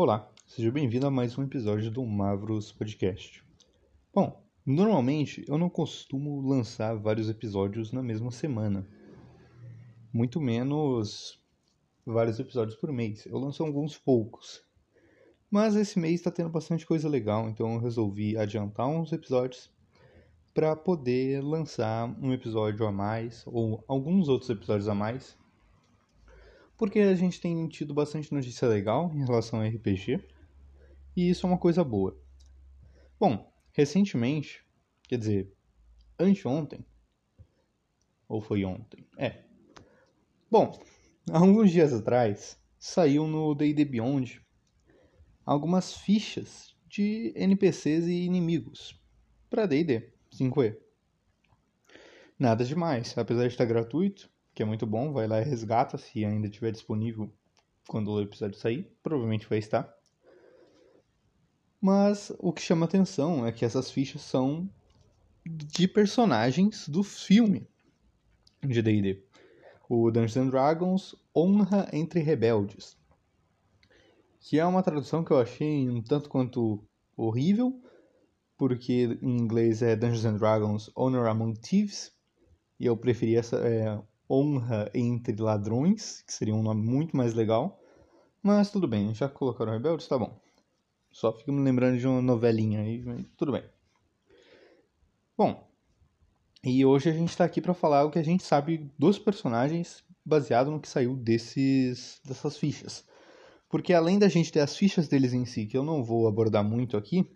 Olá, seja bem-vindo a mais um episódio do Mavros Podcast. Bom, normalmente eu não costumo lançar vários episódios na mesma semana, muito menos vários episódios por mês. Eu lanço alguns poucos, mas esse mês está tendo bastante coisa legal, então eu resolvi adiantar uns episódios para poder lançar um episódio a mais ou alguns outros episódios a mais porque a gente tem tido bastante notícia legal em relação a RPG, e isso é uma coisa boa. Bom, recentemente, quer dizer, anteontem, ou foi ontem? É. Bom, alguns dias atrás, saiu no D&D Beyond algumas fichas de NPCs e inimigos para D&D 5e. Nada demais, apesar de estar gratuito, que é muito bom. Vai lá e resgata se ainda estiver disponível quando o episódio sair. Provavelmente vai estar. Mas o que chama atenção é que essas fichas são de personagens do filme de D&D. O Dungeons Dragons Honra entre Rebeldes. Que é uma tradução que eu achei um tanto quanto horrível, porque em inglês é Dungeons Dragons Honor Among Thieves, e eu preferi essa, é, Honra entre Ladrões, que seria um nome muito mais legal. Mas tudo bem, já colocaram Rebeldes? Tá bom. Só fico me lembrando de uma novelinha aí, tudo bem. Bom, e hoje a gente está aqui para falar o que a gente sabe dos personagens baseado no que saiu desses, dessas fichas. Porque além da gente ter as fichas deles em si, que eu não vou abordar muito aqui,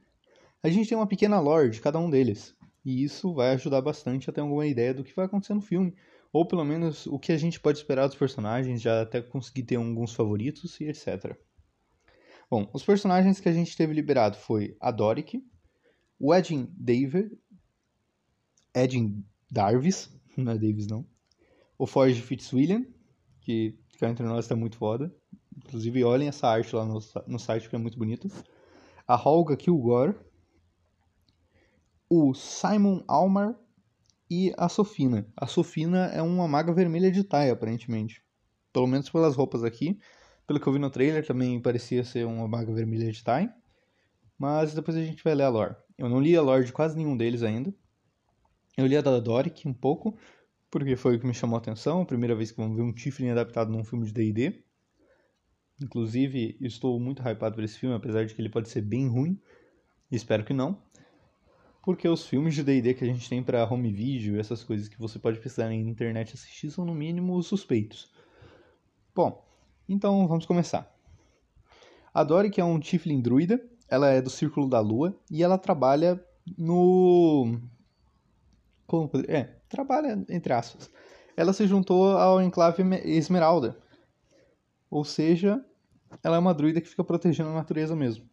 a gente tem uma pequena lore de cada um deles. E isso vai ajudar bastante a ter alguma ideia do que vai acontecer no filme ou pelo menos o que a gente pode esperar dos personagens, já até conseguir ter alguns favoritos e etc. Bom, os personagens que a gente teve liberado foi a Doric, o Edin David, Edin Darvis, não é Davis não, o Forge Fitzwilliam, que cá entre nós está muito foda, inclusive olhem essa arte lá no, no site que é muito bonita, a Holga Kilgore, o Simon Almar, e a Sofina. A Sofina é uma maga vermelha de Tai, aparentemente. Pelo menos pelas roupas aqui. Pelo que eu vi no trailer, também parecia ser uma maga vermelha de Tai. Mas depois a gente vai ler a lore. Eu não li a lore de quase nenhum deles ainda. Eu li a da Doric um pouco, porque foi o que me chamou a atenção. A primeira vez que vamos ver um Tiflin adaptado num filme de D&D. Inclusive, estou muito hypado por esse filme, apesar de que ele pode ser bem ruim. Espero que não porque os filmes de D&D que a gente tem para home video, essas coisas que você pode precisar na internet assistir, são no mínimo suspeitos. Bom, então vamos começar. A Dory, que é um Tiflin druida, ela é do Círculo da Lua e ela trabalha no... Como... É, trabalha entre aspas. Ela se juntou ao Enclave Esmeralda. Ou seja, ela é uma druida que fica protegendo a natureza mesmo.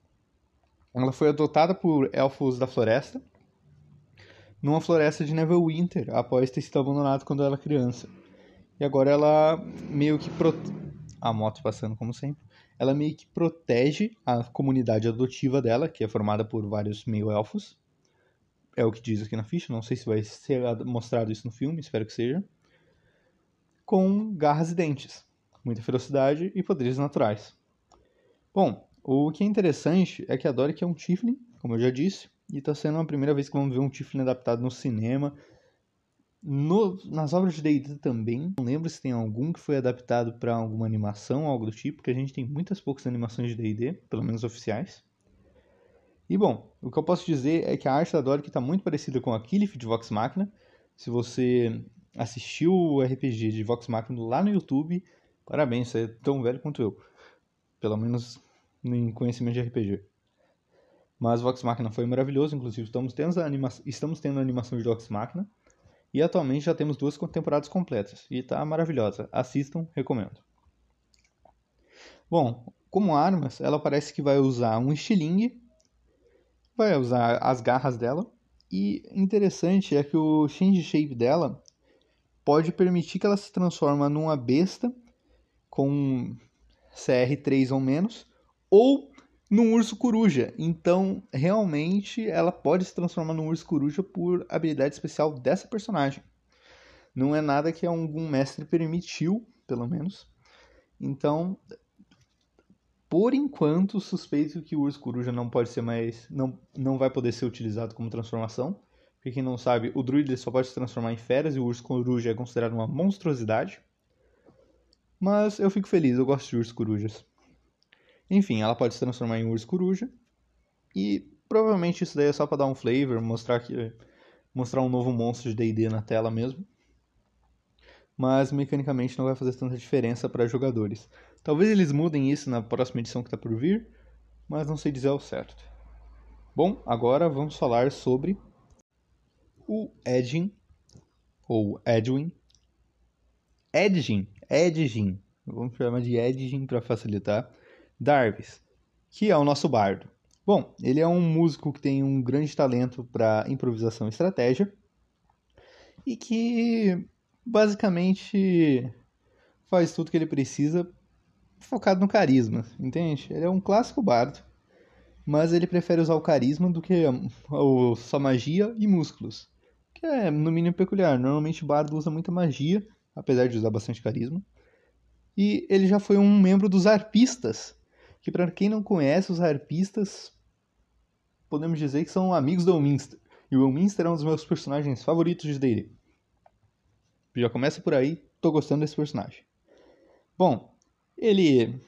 Ela foi adotada por elfos da floresta numa floresta de Neverwinter, após ter sido abandonado quando ela era criança. E agora ela meio que prote... a moto passando como sempre. Ela meio que protege a comunidade adotiva dela, que é formada por vários meio-elfos. É o que diz aqui na ficha, não sei se vai ser mostrado isso no filme, espero que seja. Com garras e dentes, muita ferocidade e poderes naturais. Bom, o que é interessante é que a Doric é um Tiflin, como eu já disse, e tá sendo a primeira vez que vamos ver um Tiflin adaptado no cinema. No, nas obras de D&D também. Não lembro se tem algum que foi adaptado para alguma animação, algo do tipo, porque a gente tem muitas poucas animações de D&D, pelo menos oficiais. E bom, o que eu posso dizer é que a arte da Doric está muito parecida com a Killif de Vox Machina. Se você assistiu o RPG de Vox Machina lá no YouTube, parabéns, você é tão velho quanto eu. Pelo menos em conhecimento de RPG. Mas Vox Machina foi maravilhoso, inclusive estamos tendo a, anima estamos tendo a animação de Vox Machina. E atualmente já temos duas temporadas completas. E está maravilhosa. Assistam, recomendo. Bom, como armas, ela parece que vai usar um estilingue. Vai usar as garras dela. E interessante é que o change shape dela pode permitir que ela se transforme numa besta com CR3 ou menos. Ou num urso coruja. Então, realmente, ela pode se transformar num urso coruja por habilidade especial dessa personagem. Não é nada que algum mestre permitiu, pelo menos. Então, por enquanto, suspeito que o urso coruja não pode ser mais. não, não vai poder ser utilizado como transformação. Porque quem não sabe, o druida só pode se transformar em feras e o urso coruja é considerado uma monstruosidade. Mas eu fico feliz, eu gosto de urso corujas. Enfim, ela pode se transformar em urso coruja. E provavelmente isso daí é só para dar um flavor, mostrar que mostrar um novo monstro de D&D na tela mesmo. Mas mecanicamente não vai fazer tanta diferença para jogadores. Talvez eles mudem isso na próxima edição que está por vir, mas não sei dizer ao certo. Bom, agora vamos falar sobre o Edgin, ou Edwin. Edgin, Edgin, vamos chamar de Edgin para facilitar. Darvis, que é o nosso bardo. Bom, ele é um músico que tem um grande talento para improvisação e estratégia e que basicamente faz tudo que ele precisa focado no carisma, entende? Ele é um clássico bardo, mas ele prefere usar o carisma do que a, só magia e músculos, que é no mínimo peculiar. Normalmente o bardo usa muita magia, apesar de usar bastante carisma. E ele já foi um membro dos arpistas, que para quem não conhece, os arpistas podemos dizer que são amigos do Elminster. E o Elminster é um dos meus personagens favoritos de D&D. Já começa por aí, tô gostando desse personagem. Bom, ele,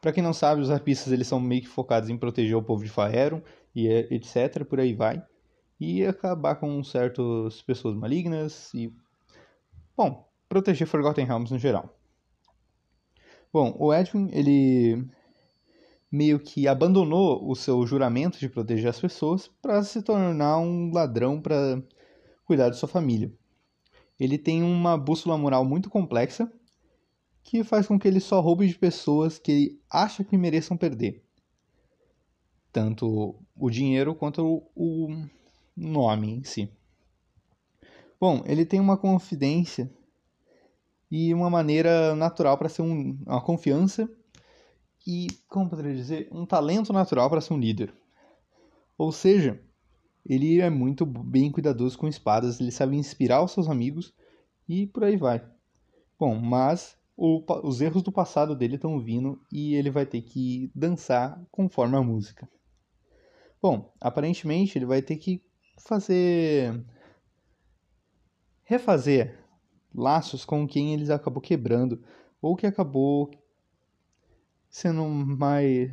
para quem não sabe, os arpistas eles são meio que focados em proteger o povo de Faeron e etc, por aí vai. E acabar com certas pessoas malignas e bom, proteger Forgotten Realms no geral. Bom, o Edwin, ele meio que abandonou o seu juramento de proteger as pessoas para se tornar um ladrão para cuidar de sua família. Ele tem uma bússola moral muito complexa que faz com que ele só roube de pessoas que ele acha que mereçam perder. Tanto o dinheiro quanto o nome em si. Bom, ele tem uma confidência e uma maneira natural para ser um, uma confiança e, como poderia dizer, um talento natural para ser um líder. Ou seja, ele é muito bem cuidadoso com espadas, ele sabe inspirar os seus amigos e por aí vai. Bom, mas o, os erros do passado dele estão vindo e ele vai ter que dançar conforme a música. Bom, aparentemente ele vai ter que fazer. refazer laços com quem eles acabou quebrando ou que acabou sendo mais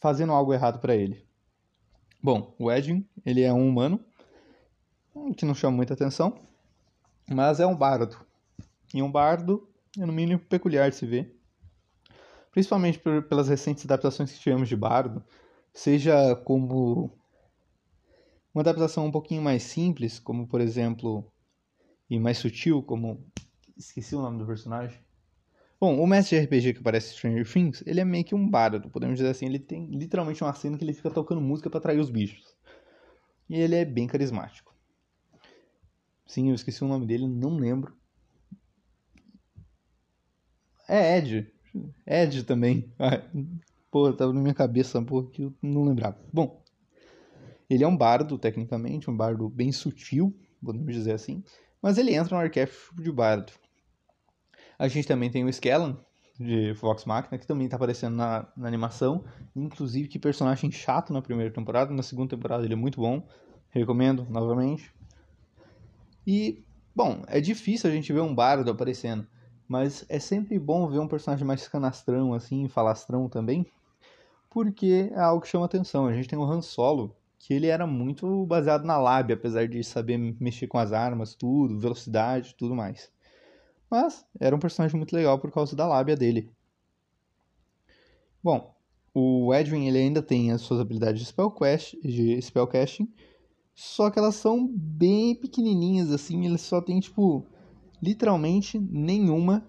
fazendo algo errado para ele. Bom, o Edwin, ele é um humano que não chama muita atenção, mas é um bardo. E um bardo é no mínimo peculiar de se ver. Principalmente por, pelas recentes adaptações que tivemos de bardo, seja como uma adaptação um pouquinho mais simples, como por exemplo, e mais sutil, como esqueci o nome do personagem, Bom, o mestre de RPG que aparece em Stranger Things, ele é meio que um bárbaro, podemos dizer assim. Ele tem literalmente uma cena que ele fica tocando música para atrair os bichos. E ele é bem carismático. Sim, eu esqueci o nome dele, não lembro. É Ed. Ed também. Pô, tava na minha cabeça, pô, que eu não lembrava. Bom, ele é um bardo, tecnicamente, um bardo bem sutil, podemos dizer assim. Mas ele entra no arquétipo de bardo. A gente também tem o Skellan, de Vox Machina, que também está aparecendo na, na, animação. Inclusive, que personagem chato na primeira temporada. Na segunda temporada ele é muito bom. Recomendo novamente. E, bom, é difícil a gente ver um bardo aparecendo. Mas é sempre bom ver um personagem mais canastrão, assim, falastrão também. Porque é algo que chama atenção. A gente tem o Han Solo, que ele era muito baseado na lábia, apesar de saber mexer com as armas, tudo, velocidade tudo mais. Mas era um personagem muito legal por causa da lábia dele. Bom, o Edwin ele ainda tem as suas habilidades de, spellcast, de spellcasting, só que elas são bem pequenininhas assim, ele só tem tipo literalmente nenhuma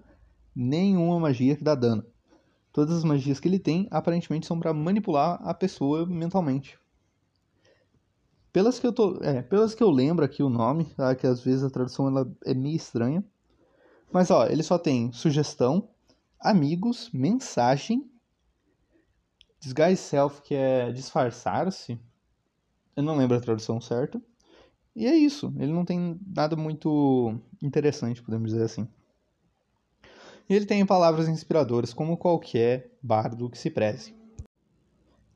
nenhuma magia que dá dano. Todas as magias que ele tem aparentemente são para manipular a pessoa mentalmente. Pelas que eu tô, é, pelas que eu lembro aqui o nome, tá? que às vezes a tradução ela é meio estranha. Mas ó, ele só tem sugestão, amigos, mensagem, disguise self, que é disfarçar-se. Eu não lembro a tradução certa. E é isso. Ele não tem nada muito interessante, podemos dizer assim. E ele tem palavras inspiradoras, como qualquer bardo que se preze.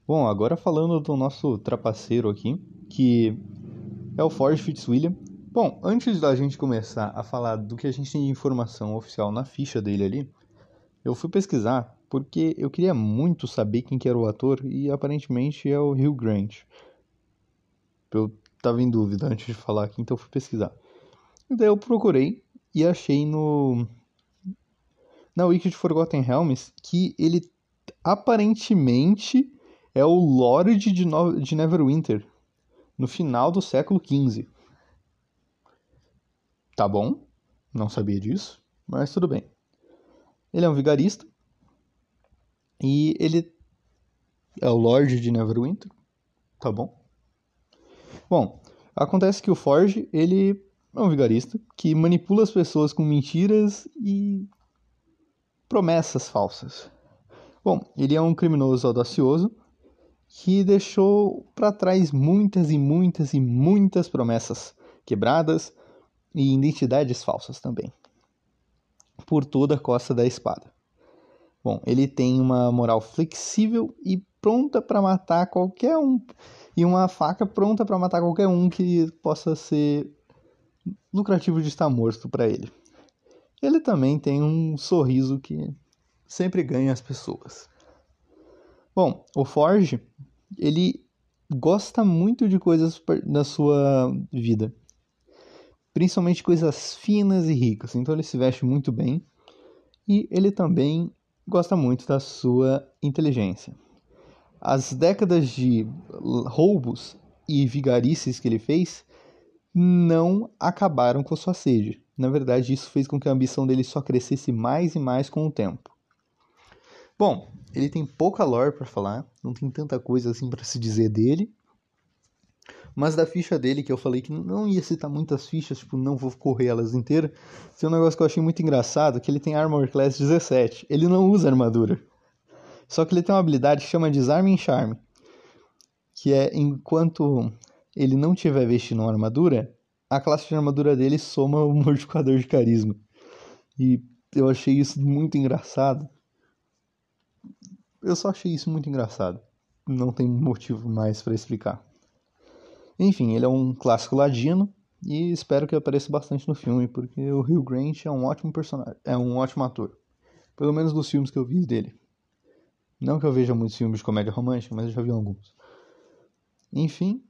Bom, agora falando do nosso trapaceiro aqui, que é o Ford Fitzwilliam. Bom, antes da gente começar a falar do que a gente tem de informação oficial na ficha dele ali, eu fui pesquisar porque eu queria muito saber quem que era o ator e aparentemente é o Hugh Grant. Eu tava em dúvida antes de falar aqui, então fui pesquisar. Daí eu procurei e achei no na Wiki de Forgotten Realms que ele aparentemente é o Lorde de, no... de Neverwinter no final do século XV. Tá bom, não sabia disso, mas tudo bem. Ele é um vigarista e ele é o Lorde de Neverwinter, tá bom? Bom, acontece que o Forge, ele é um vigarista que manipula as pessoas com mentiras e promessas falsas. Bom, ele é um criminoso audacioso que deixou para trás muitas e muitas e muitas promessas quebradas e identidades falsas também, por toda a costa da espada. Bom, ele tem uma moral flexível e pronta para matar qualquer um, e uma faca pronta para matar qualquer um que possa ser lucrativo de estar morto para ele. Ele também tem um sorriso que sempre ganha as pessoas. Bom, o Forge, ele gosta muito de coisas na sua vida. Principalmente coisas finas e ricas. Então ele se veste muito bem. E ele também gosta muito da sua inteligência. As décadas de roubos e vigarices que ele fez não acabaram com sua sede. Na verdade, isso fez com que a ambição dele só crescesse mais e mais com o tempo. Bom, ele tem pouca lore para falar, não tem tanta coisa assim para se dizer dele. Mas da ficha dele, que eu falei que não ia citar muitas fichas, tipo, não vou correr elas inteiras. Tem um negócio que eu achei muito engraçado, que ele tem Armor Class 17. Ele não usa armadura. Só que ele tem uma habilidade que chama Desarme em Charme. Que é, enquanto ele não tiver vestindo uma armadura, a classe de armadura dele soma o modificador de carisma. E eu achei isso muito engraçado. Eu só achei isso muito engraçado. Não tem motivo mais para explicar. Enfim, ele é um clássico ladino e espero que apareça bastante no filme, porque o Hugh Grant é um ótimo personagem, é um ótimo ator. Pelo menos dos filmes que eu vi dele. Não que eu veja muitos filmes de comédia romântica, mas eu já vi alguns. Enfim,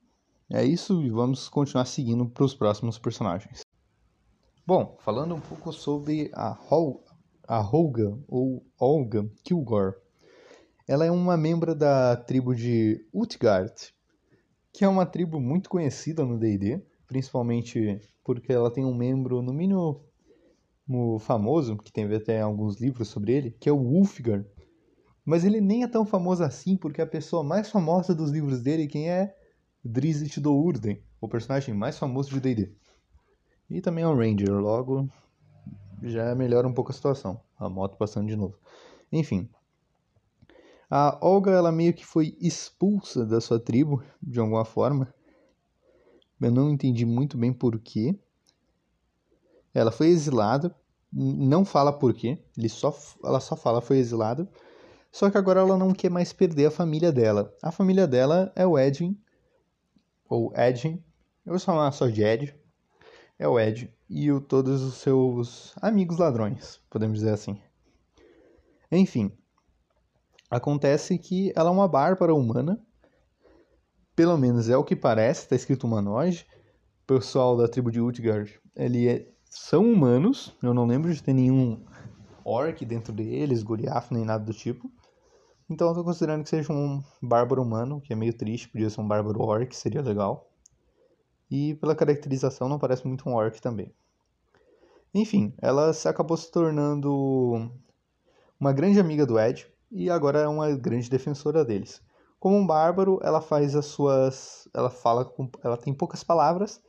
é isso e vamos continuar seguindo para os próximos personagens. Bom, falando um pouco sobre a, Hol a Holga ou Olga Kilgore. Ela é uma membro da tribo de Utgard, que é uma tribo muito conhecida no D&D, principalmente porque ela tem um membro, no mínimo famoso, que tem até alguns livros sobre ele, que é o Wulfgar. Mas ele nem é tão famoso assim, porque a pessoa mais famosa dos livros dele, quem é? Drizzt Do'Urden, o personagem mais famoso de D&D. E também é um Ranger, logo já melhora um pouco a situação. A moto passando de novo. Enfim, a Olga, ela meio que foi expulsa da sua tribo, de alguma forma. Eu não entendi muito bem porquê. Ela foi exilada, não fala porquê, ele só, ela só fala foi exilada. Só que agora ela não quer mais perder a família dela. A família dela é o Edwin, ou Edwin, eu vou chamar só de Ed. É o Ed e o, todos os seus amigos ladrões, podemos dizer assim. Enfim, Acontece que ela é uma bárbara humana, pelo menos é o que parece, está escrito humanoide. O pessoal da tribo de Utgard, ele é, são humanos, eu não lembro de ter nenhum orc dentro deles, Goliath, nem nada do tipo. Então eu tô considerando que seja um bárbaro humano, que é meio triste, podia ser um bárbaro orc, seria legal. E pela caracterização não parece muito um orc também. Enfim, ela se acabou se tornando uma grande amiga do Ed, e agora é uma grande defensora deles. Como um bárbaro, ela faz as suas, ela fala, com... ela tem poucas palavras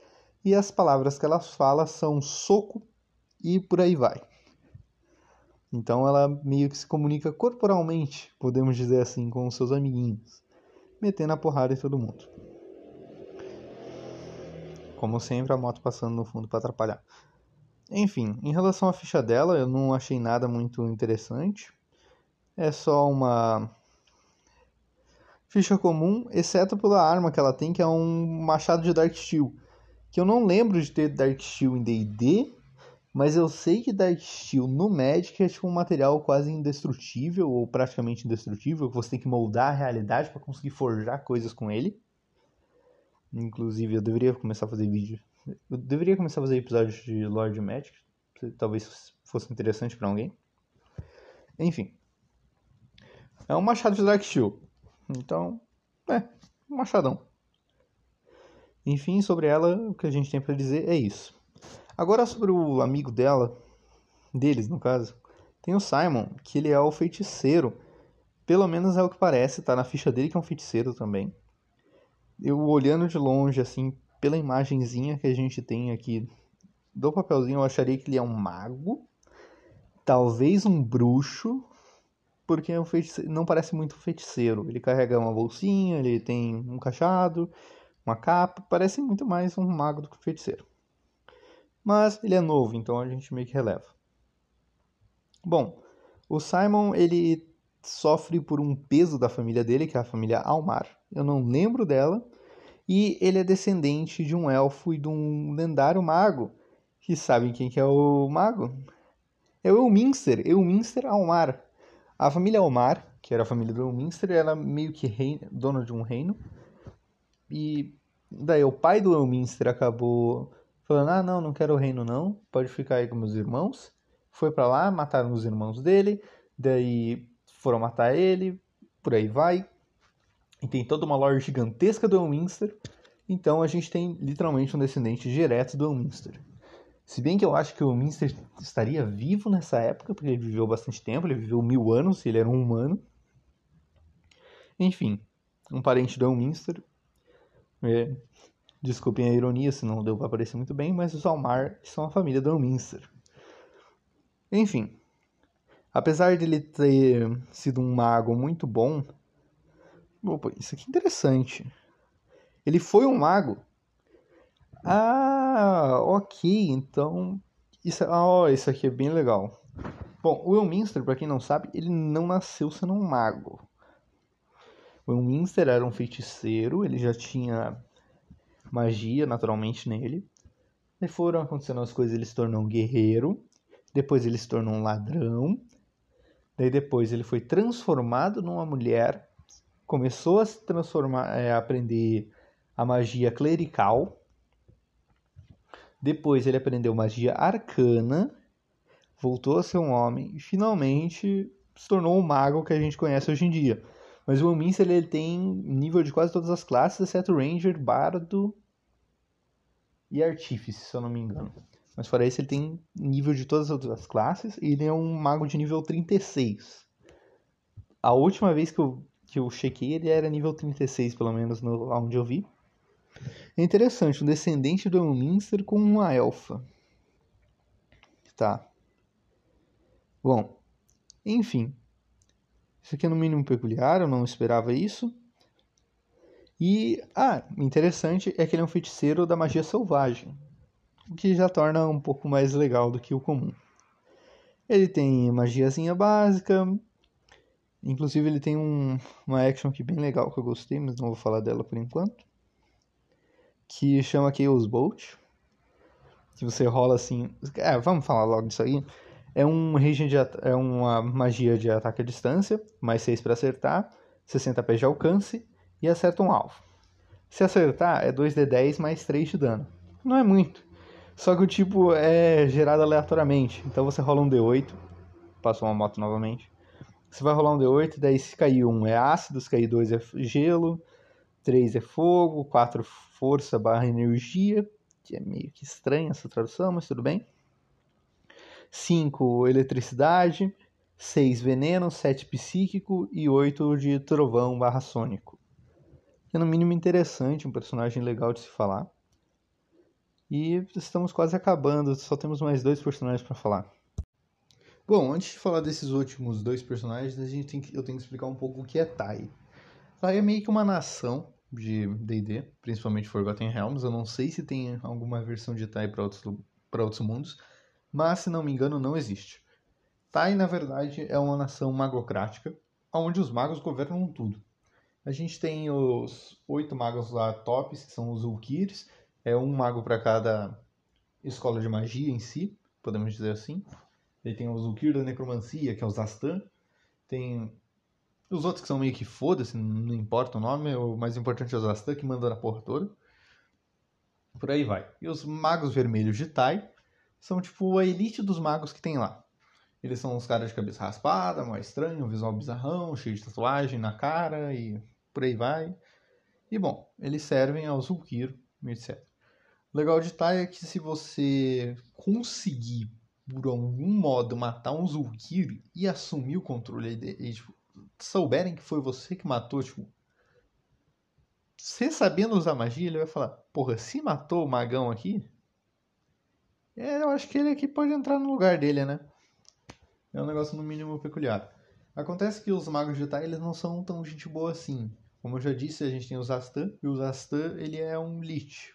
e as palavras que ela fala são soco e por aí vai. Então ela meio que se comunica corporalmente, podemos dizer assim, com os seus amiguinhos, metendo a porrada em todo mundo. Como sempre, a moto passando no fundo para atrapalhar. Enfim, em relação à ficha dela, eu não achei nada muito interessante é só uma ficha comum, exceto pela arma que ela tem, que é um machado de Dark Steel. Que eu não lembro de ter Dark Steel em D&D, mas eu sei que Dark Steel no Magic é tipo um material quase indestrutível, ou praticamente indestrutível, que você tem que moldar a realidade para conseguir forjar coisas com ele. Inclusive, eu deveria começar a fazer vídeo. Eu deveria começar a fazer episódios de Lord Magic. Talvez fosse interessante para alguém. Enfim. É um machado de Dark Steel. Então, é, um machadão. Enfim, sobre ela, o que a gente tem para dizer é isso. Agora sobre o amigo dela, deles no caso, tem o Simon, que ele é o feiticeiro. Pelo menos é o que parece, tá na ficha dele que é um feiticeiro também. Eu olhando de longe, assim, pela imagenzinha que a gente tem aqui do papelzinho, eu acharia que ele é um mago. Talvez um bruxo, porque é um não parece muito feiticeiro. Ele carrega uma bolsinha, ele tem um cachado, uma capa, parece muito mais um mago do que um feiticeiro. Mas ele é novo, então a gente meio que releva. Bom, o Simon ele sofre por um peso da família dele, que é a família Almar. Eu não lembro dela. E ele é descendente de um elfo e de um lendário mago. Que sabem quem que é o mago? É o Elminster, Elminster Almar. A família Almar, que era a família do Elminster, era meio que reino, dono de um reino. E daí o pai do Elminster acabou falando: "Ah, não, não quero o reino não, pode ficar aí com meus irmãos". Foi para lá, mataram os irmãos dele, daí foram matar ele, por aí vai. E tem toda uma lore gigantesca do Elminster. Então a gente tem literalmente um descendente direto do Elminster. Se bem que eu acho que o Elminster estaria vivo nessa época, porque ele viveu bastante tempo, ele viveu mil anos, ele era um humano. Enfim, um parente do Elminster. É, desculpem a ironia, se não deu para aparecer muito bem, mas os Almar são a família do Elminster. Enfim, apesar de ele ter sido um mago muito bom, Opa, isso aqui é interessante. Ele foi um mago. Ah, ok. Então, isso, oh, isso aqui é bem legal. Bom, o Elminster, para quem não sabe, ele não nasceu sendo um mago. O Elminster era um feiticeiro, ele já tinha magia naturalmente nele. E foram acontecendo as coisas, ele se tornou um guerreiro. Depois ele se tornou um ladrão. Daí depois ele foi transformado numa mulher começou a se transformar, é, a aprender a magia clerical. Depois ele aprendeu magia arcana, voltou a ser um homem e finalmente se tornou o mago que a gente conhece hoje em dia. Mas o Elminster ele tem nível de quase todas as classes, exceto Ranger, Bardo e Artífice, se eu não me engano. Mas fora isso, ele tem nível de todas as outras classes e ele é um mago de nível 36. A última vez que eu que eu chequei, ele era nível 36, pelo menos, no, onde eu vi. É interessante, um descendente do Elminster com uma elfa. Tá. Bom, enfim. Isso aqui é no mínimo peculiar, eu não esperava isso. E, ah, interessante é que ele é um feiticeiro da magia selvagem, o que já torna um pouco mais legal do que o comum. Ele tem magiazinha básica, Inclusive ele tem um, uma action aqui bem legal que eu gostei, mas não vou falar dela por enquanto. Que chama Chaos Bolt. Que você rola assim. É, vamos falar logo disso aí. É um regen de é uma magia de ataque à distância, mais 6 para acertar, 60 pés de alcance e acerta um alvo. Se acertar, é 2d10 mais 3 de dano. Não é muito. Só que o tipo é gerado aleatoriamente. Então você rola um d8. Passou uma moto novamente. Você vai rolar um D8, daí se cair um é ácido, se cair dois é gelo, três é fogo, quatro força barra energia, que é meio que estranha essa tradução, mas tudo bem. 5 eletricidade, 6 veneno, 7 psíquico e 8 de trovão barra sônico. É no mínimo interessante, um personagem legal de se falar. E estamos quase acabando, só temos mais dois personagens para falar. Bom, antes de falar desses últimos dois personagens, a gente tem que, eu tenho que explicar um pouco o que é Tai. Tai é meio que uma nação de D&D, principalmente Forgotten Realms. Eu não sei se tem alguma versão de Tai para outros, outros mundos, mas se não me engano não existe. Tai, na verdade, é uma nação magocrática, onde os magos governam tudo. A gente tem os oito magos lá tops, que são os Ulkirs. É um mago para cada escola de magia em si, podemos dizer assim. Ele tem os Ulkir da Necromancia, que é o Zastan. Tem os outros que são meio que foda-se, não importa o nome, o mais importante é o Zastan, que manda na porra toda. Por aí vai. E os magos vermelhos de Tai são tipo a elite dos magos que tem lá. Eles são uns caras de cabeça raspada, mais estranho, visual bizarrão, cheio de tatuagem na cara e por aí vai. E bom, eles servem aos Zulkir, etc. O legal de Tai é que se você conseguir, por algum modo, matar um Zulkir e assumir o controle e, tipo, souberem que foi você que matou, tipo, você sabendo usar magia, ele vai falar, porra, se matou o magão aqui, é, eu acho que ele aqui pode entrar no lugar dele, né? É um negócio no mínimo peculiar. Acontece que os magos de Tai, eles não são tão gente boa assim. Como eu já disse, a gente tem o Zastan, e o Zastan, ele é um Lich.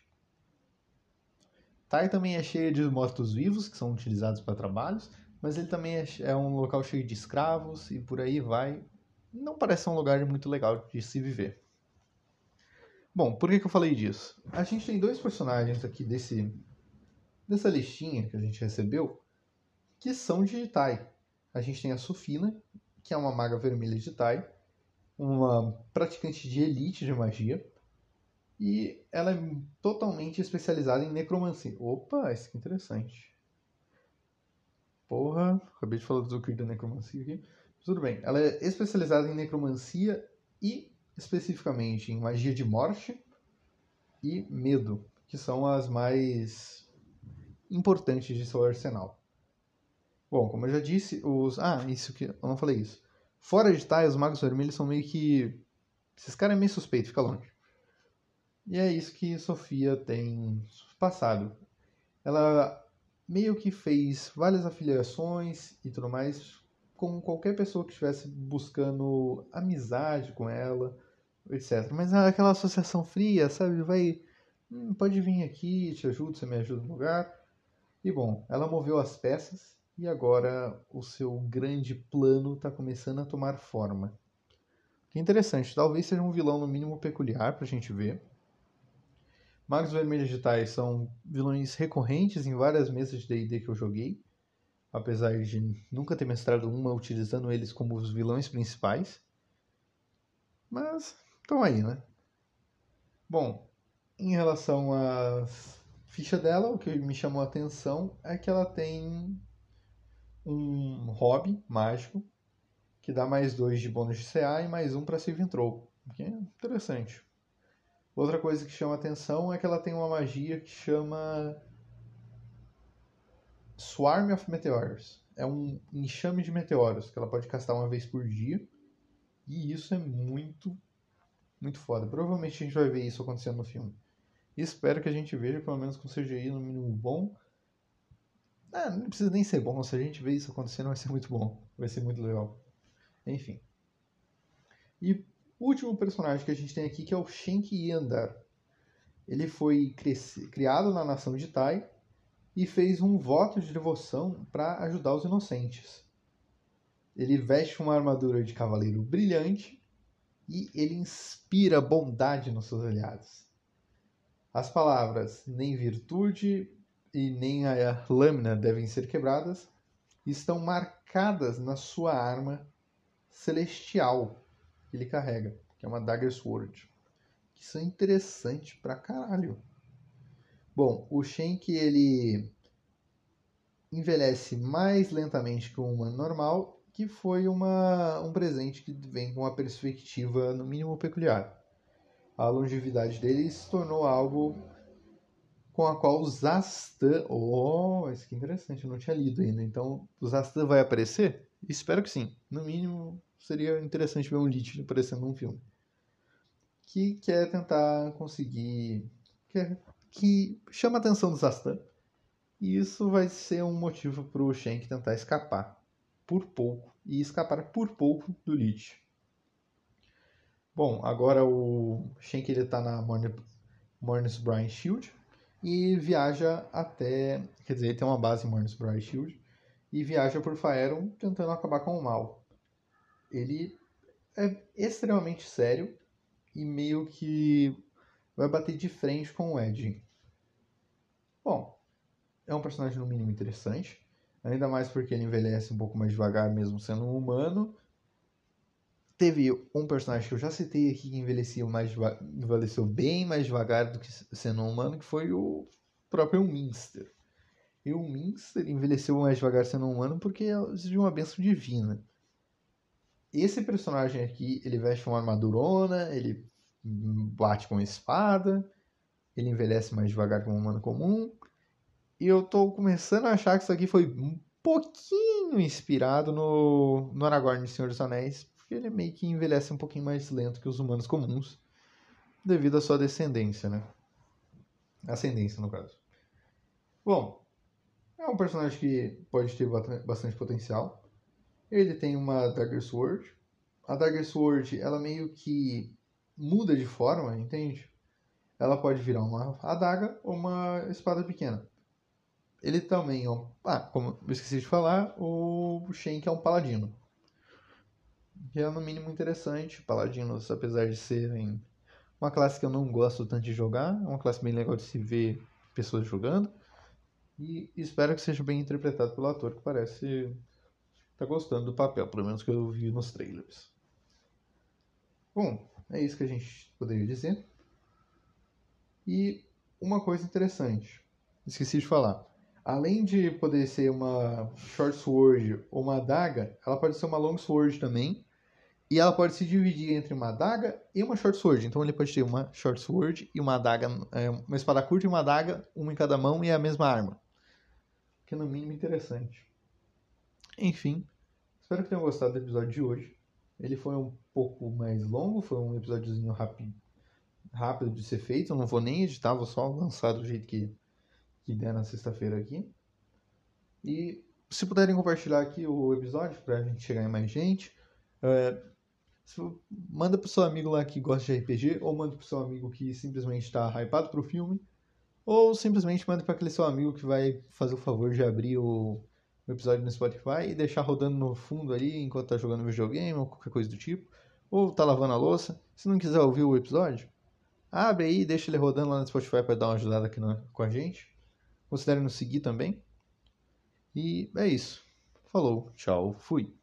Tai também é cheio de mortos-vivos, que são utilizados para trabalhos, mas ele também é, é um local cheio de escravos, e por aí vai. Não parece um lugar muito legal de se viver. Bom, por que, que eu falei disso? A gente tem dois personagens aqui desse, dessa listinha que a gente recebeu que são de Tai. A gente tem a Sofina, que é uma maga vermelha de Tai, uma praticante de elite de magia, e ela é totalmente especializada em necromancia. Opa, isso que interessante. Porra, acabei de falar do Zukir da necromancia aqui. Tudo bem. Ela é especializada em necromancia e especificamente em magia de morte e medo, que são as mais importantes de seu arsenal. Bom, como eu já disse, os. Ah, isso que. Eu não falei isso. Fora de Tai, os magos vermelhos são meio que. Esses caras é meio suspeito, fica longe. E é isso que Sofia tem passado. Ela meio que fez várias afiliações e tudo mais com qualquer pessoa que estivesse buscando amizade com ela, etc. Mas aquela associação fria, sabe? Vai. Hum, pode vir aqui, te ajudo, você me ajuda no lugar. E bom, ela moveu as peças e agora o seu grande plano está começando a tomar forma. Que interessante, talvez seja um vilão no mínimo peculiar para a gente ver. Magos Vermelhos Digitais são vilões recorrentes em várias mesas de D&D que eu joguei, apesar de nunca ter mestrado uma utilizando eles como os vilões principais. Mas estão aí, né? Bom, em relação à ficha dela, o que me chamou a atenção é que ela tem um hobby mágico que dá mais dois de bônus de CA e mais um para Saving Throw, que é interessante. Outra coisa que chama atenção é que ela tem uma magia que chama Swarm of Meteors. É um enxame de meteoros que ela pode castar uma vez por dia. E isso é muito, muito foda. Provavelmente a gente vai ver isso acontecendo no filme. E espero que a gente veja, pelo menos com CGI no mínimo bom, ah, não precisa nem ser bom, se a gente ver isso acontecendo vai ser muito bom, vai ser muito legal. Enfim. E o último personagem que a gente tem aqui que é o Shenki Yandar. Ele foi criado na nação de Tai e fez um voto de devoção para ajudar os inocentes. Ele veste uma armadura de cavaleiro brilhante e ele inspira bondade nos seus aliados. As palavras nem virtude, e nem a lâmina devem ser quebradas, estão marcadas na sua arma celestial que ele carrega, que é uma Dagger Sword. Que isso é interessante pra caralho. Bom, o Shenk ele envelhece mais lentamente que o humano normal, que foi uma, um presente que vem com uma perspectiva no mínimo peculiar. A longevidade dele se tornou algo com a qual o Zastan. Oh, isso que interessante, eu não tinha lido ainda. Então, o Zastan vai aparecer? Espero que sim. No mínimo, seria interessante ver um Lich aparecendo num filme. Que quer tentar conseguir. Quer, que chama a atenção do Zastan. E isso vai ser um motivo para o Shank tentar escapar por pouco. E escapar por pouco do Lich. Bom, agora o Shank ele tá na Mornis Brian Shield e viaja até. Quer dizer, ele tem uma base em Morningsboro Shield e viaja por Faerun tentando acabar com o mal. Ele é extremamente sério e meio que vai bater de frente com o Ed. Bom, é um personagem no mínimo interessante, ainda mais porque ele envelhece um pouco mais devagar mesmo sendo um humano. Teve um personagem que eu já citei aqui que envelheceu, mais envelheceu bem mais devagar do que sendo um humano, que foi o próprio Minster. E o Minster envelheceu mais devagar sendo um humano porque é de uma benção divina. Esse personagem aqui, ele veste uma armadurona, ele bate com espada, ele envelhece mais devagar que um humano comum. E eu tô começando a achar que isso aqui foi um pouquinho inspirado no, no Aragorn de Senhor dos Anéis, porque ele meio que envelhece um pouquinho mais lento que os humanos comuns, devido à sua descendência, né? Ascendência, no caso. Bom, é um personagem que pode ter bastante potencial. Ele tem uma Dagger Sword. A Dagger Sword, ela meio que muda de forma, entende? Ela pode virar uma adaga ou uma espada pequena. Ele também, ó, ah, como eu esqueci de falar, o Shen é um paladino. Que é no mínimo interessante. Paladinos, apesar de serem uma classe que eu não gosto tanto de jogar, é uma classe bem legal de se ver pessoas jogando. E espero que seja bem interpretado pelo ator, que parece tá gostando do papel, pelo menos que eu vi nos trailers. Bom, é isso que a gente poderia dizer. E uma coisa interessante, esqueci de falar. Além de poder ser uma short sword ou uma adaga, ela pode ser uma long sword também. E ela pode se dividir entre uma adaga e uma short sword. Então ele pode ter uma short sword e uma adaga, é, uma espada curta e uma adaga, uma em cada mão e a mesma arma que é no mínimo interessante. Enfim, espero que tenham gostado do episódio de hoje. Ele foi um pouco mais longo, foi um episódiozinho rápido, rápido de ser feito. Eu não vou nem editar, vou só lançar do jeito que, que der na sexta-feira aqui. E se puderem compartilhar aqui o episódio para a gente chegar em mais gente, é, manda pro seu amigo lá que gosta de RPG, ou manda pro seu amigo que simplesmente está hypado pro filme. Ou simplesmente manda para aquele seu amigo que vai fazer o favor de abrir o, o, episódio no Spotify e deixar rodando no fundo ali enquanto tá jogando videogame ou qualquer coisa do tipo. Ou tá lavando a louça. Se não quiser ouvir o episódio, abre aí deixa ele rodando lá no Spotify para dar uma ajudada aqui no, com a gente. Considere nos seguir também. E é isso. Falou, tchau, fui.